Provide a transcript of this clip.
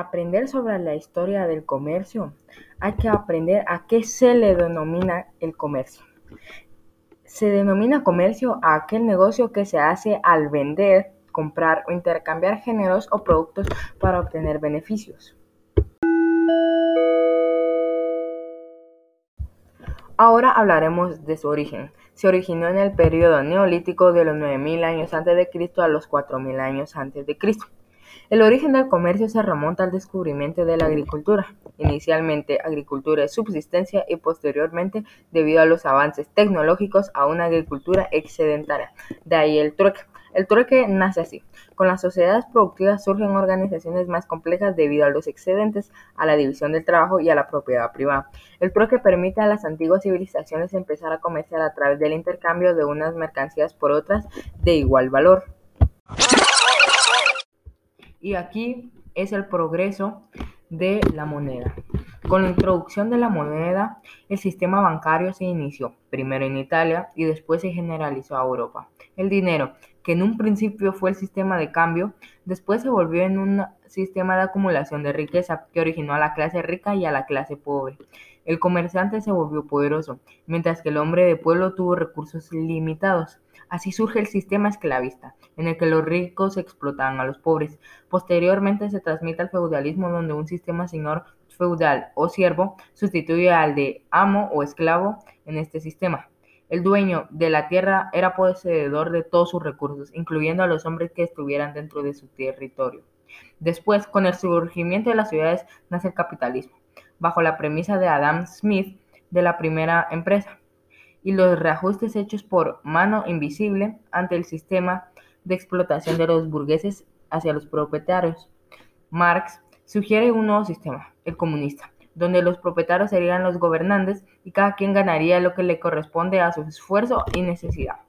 aprender sobre la historia del comercio, hay que aprender a qué se le denomina el comercio. Se denomina comercio a aquel negocio que se hace al vender, comprar o intercambiar géneros o productos para obtener beneficios. Ahora hablaremos de su origen. Se originó en el periodo neolítico de los 9000 años antes de Cristo a los 4000 años antes de Cristo. El origen del comercio se remonta al descubrimiento de la agricultura, inicialmente agricultura de subsistencia y posteriormente, debido a los avances tecnológicos, a una agricultura excedentaria. De ahí el trueque. El trueque nace así. Con las sociedades productivas surgen organizaciones más complejas debido a los excedentes, a la división del trabajo y a la propiedad privada. El trueque permite a las antiguas civilizaciones empezar a comerciar a través del intercambio de unas mercancías por otras de igual valor. Y aquí es el progreso de la moneda. Con la introducción de la moneda, el sistema bancario se inició, primero en Italia y después se generalizó a Europa. El dinero, que en un principio fue el sistema de cambio, después se volvió en un sistema de acumulación de riqueza que originó a la clase rica y a la clase pobre. El comerciante se volvió poderoso, mientras que el hombre de pueblo tuvo recursos limitados. Así surge el sistema esclavista, en el que los ricos explotaban a los pobres. Posteriormente se transmite al feudalismo, donde un sistema señor feudal o siervo sustituye al de amo o esclavo en este sistema. El dueño de la tierra era poseedor de todos sus recursos, incluyendo a los hombres que estuvieran dentro de su territorio. Después, con el surgimiento de las ciudades, nace el capitalismo, bajo la premisa de Adam Smith de la primera empresa, y los reajustes hechos por mano invisible ante el sistema de explotación de los burgueses hacia los propietarios. Marx sugiere un nuevo sistema, el comunista, donde los propietarios serían los gobernantes y cada quien ganaría lo que le corresponde a su esfuerzo y necesidad.